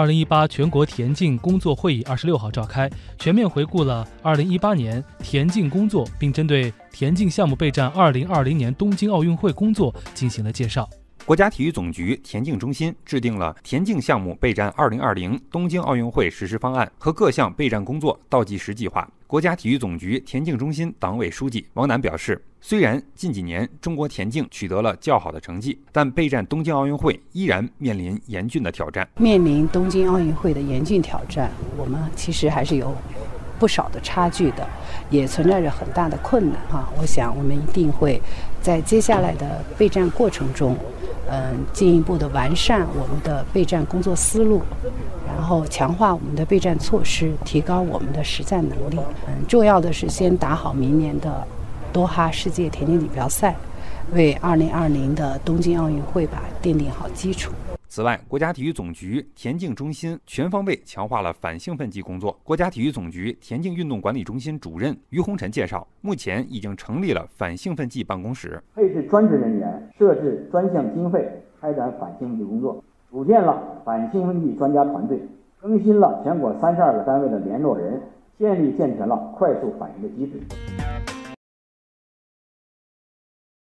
二零一八全国田径工作会议二十六号召开，全面回顾了二零一八年田径工作，并针对田径项目备战二零二零年东京奥运会工作进行了介绍。国家体育总局田径中心制定了田径项目备战二零二零东京奥运会实施方案和各项备战工作倒计时计划。国家体育总局田径中心党委书记王楠表示，虽然近几年中国田径取得了较好的成绩，但备战东京奥运会依然面临严峻的挑战。面临东京奥运会的严峻挑战，我们其实还是有不少的差距的，也存在着很大的困难哈。我想，我们一定会在接下来的备战过程中。嗯，进一步的完善我们的备战工作思路，然后强化我们的备战措施，提高我们的实战能力。嗯，重要的是先打好明年的多哈世界田径锦标赛，为2020的东京奥运会吧奠定好基础。此外，国家体育总局田径中心全方位强化了反兴奋剂工作。国家体育总局田径运动管理中心主任于洪臣介绍，目前已经成立了反兴奋剂办公室，配置专职人员，设置专项经费，开展反兴奋剂工作，组建了反兴奋剂专家团队，更新了全国三十二个单位的联络人，建立健全了快速反应的机制。